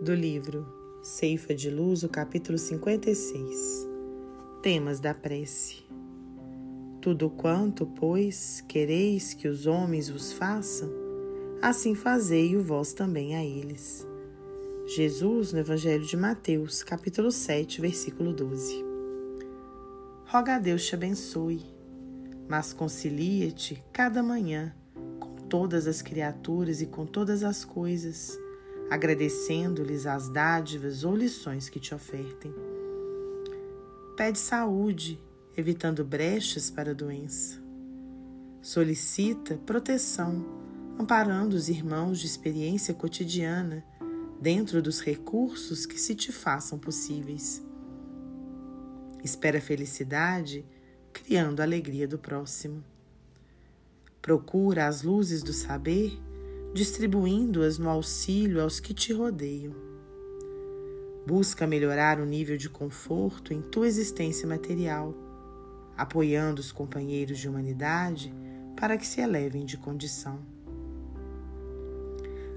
do livro Ceifa de Luz, o capítulo 56. Temas da prece. Tudo quanto, pois, quereis que os homens vos façam, assim fazei-o vós também a eles. Jesus, no Evangelho de Mateus, capítulo 7, versículo 12. Roga a Deus te abençoe, mas concilia-te cada manhã com todas as criaturas e com todas as coisas agradecendo-lhes as dádivas ou lições que te ofertem. Pede saúde, evitando brechas para a doença. Solicita proteção, amparando os irmãos de experiência cotidiana dentro dos recursos que se te façam possíveis. Espera felicidade, criando a alegria do próximo. Procura as luzes do saber distribuindo-as no auxílio aos que te rodeiam. Busca melhorar o nível de conforto em tua existência material, apoiando os companheiros de humanidade para que se elevem de condição.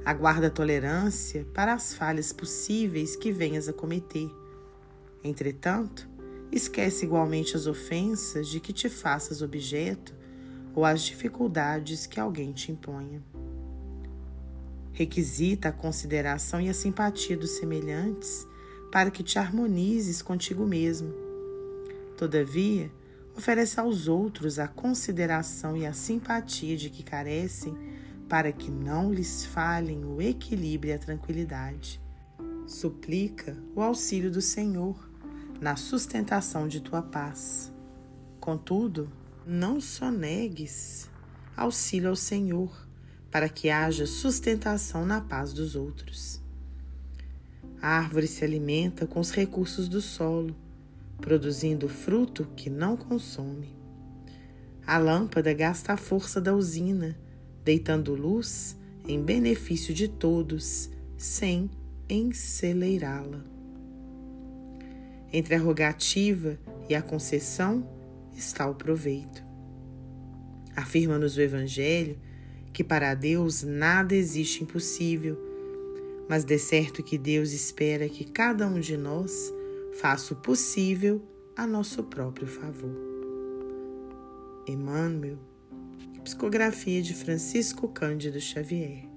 Aguarda tolerância para as falhas possíveis que venhas a cometer. Entretanto, esquece igualmente as ofensas de que te faças objeto ou as dificuldades que alguém te imponha requisita a consideração e a simpatia dos semelhantes para que te harmonizes contigo mesmo. Todavia, oferece aos outros a consideração e a simpatia de que carecem para que não lhes falhem o equilíbrio e a tranquilidade. Suplica o auxílio do Senhor na sustentação de tua paz. Contudo, não sonegues auxílio ao Senhor para que haja sustentação na paz dos outros. A árvore se alimenta com os recursos do solo, produzindo fruto que não consome. A lâmpada gasta a força da usina, deitando luz em benefício de todos, sem enceleirá-la. Entre a rogativa e a concessão está o proveito. Afirma-nos o Evangelho que para Deus nada existe impossível, mas de certo que Deus espera que cada um de nós faça o possível a nosso próprio favor. Emmanuel, psicografia de Francisco Cândido Xavier.